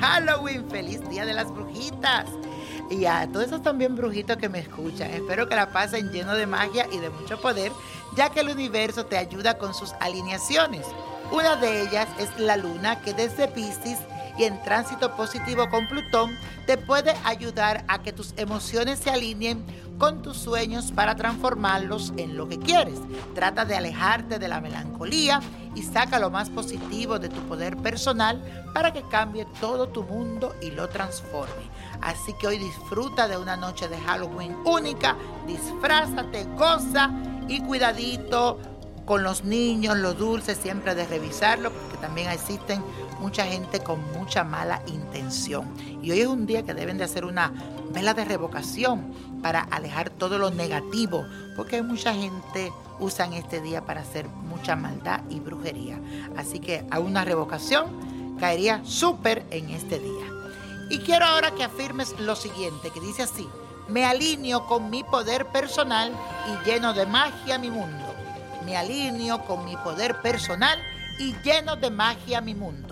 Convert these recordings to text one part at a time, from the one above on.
Halloween. Feliz Día de las Brujitas. Y a todos esos también brujitos que me escuchan, espero que la pasen lleno de magia y de mucho poder, ya que el universo te ayuda con sus alineaciones. Una de ellas es la luna que desde Pisces y en tránsito positivo con Plutón te puede ayudar a que tus emociones se alineen con tus sueños para transformarlos en lo que quieres. Trata de alejarte de la melancolía y saca lo más positivo de tu poder personal para que cambie todo tu mundo y lo transforme. Así que hoy disfruta de una noche de Halloween única, disfrázate, goza y cuidadito con los niños, los dulces, siempre de revisarlo, porque también existen mucha gente con mucha mala intención. Y hoy es un día que deben de hacer una vela de revocación para alejar todo lo negativo, porque mucha gente usa este día para hacer mucha maldad y brujería. Así que a una revocación caería súper en este día. Y quiero ahora que afirmes lo siguiente, que dice así, me alineo con mi poder personal y lleno de magia mi mundo me alineo con mi poder personal y lleno de magia mi mundo.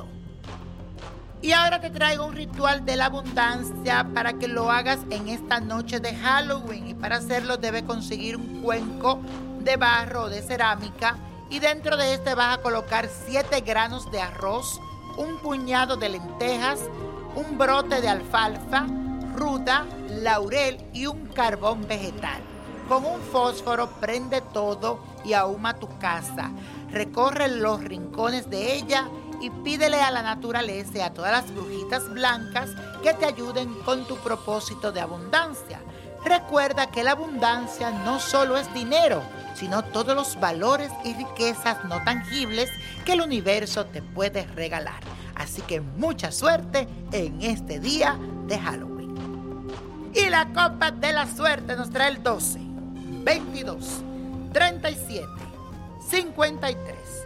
Y ahora te traigo un ritual de la abundancia para que lo hagas en esta noche de Halloween. Y para hacerlo debes conseguir un cuenco de barro o de cerámica. Y dentro de este vas a colocar 7 granos de arroz, un puñado de lentejas, un brote de alfalfa, ruda, laurel y un carbón vegetal. Con un fósforo prende todo y ahuma tu casa. Recorre los rincones de ella y pídele a la naturaleza y a todas las brujitas blancas que te ayuden con tu propósito de abundancia. Recuerda que la abundancia no solo es dinero, sino todos los valores y riquezas no tangibles que el universo te puede regalar. Así que mucha suerte en este día de Halloween. Y la copa de la suerte nos trae el 12. 22, 37, 53,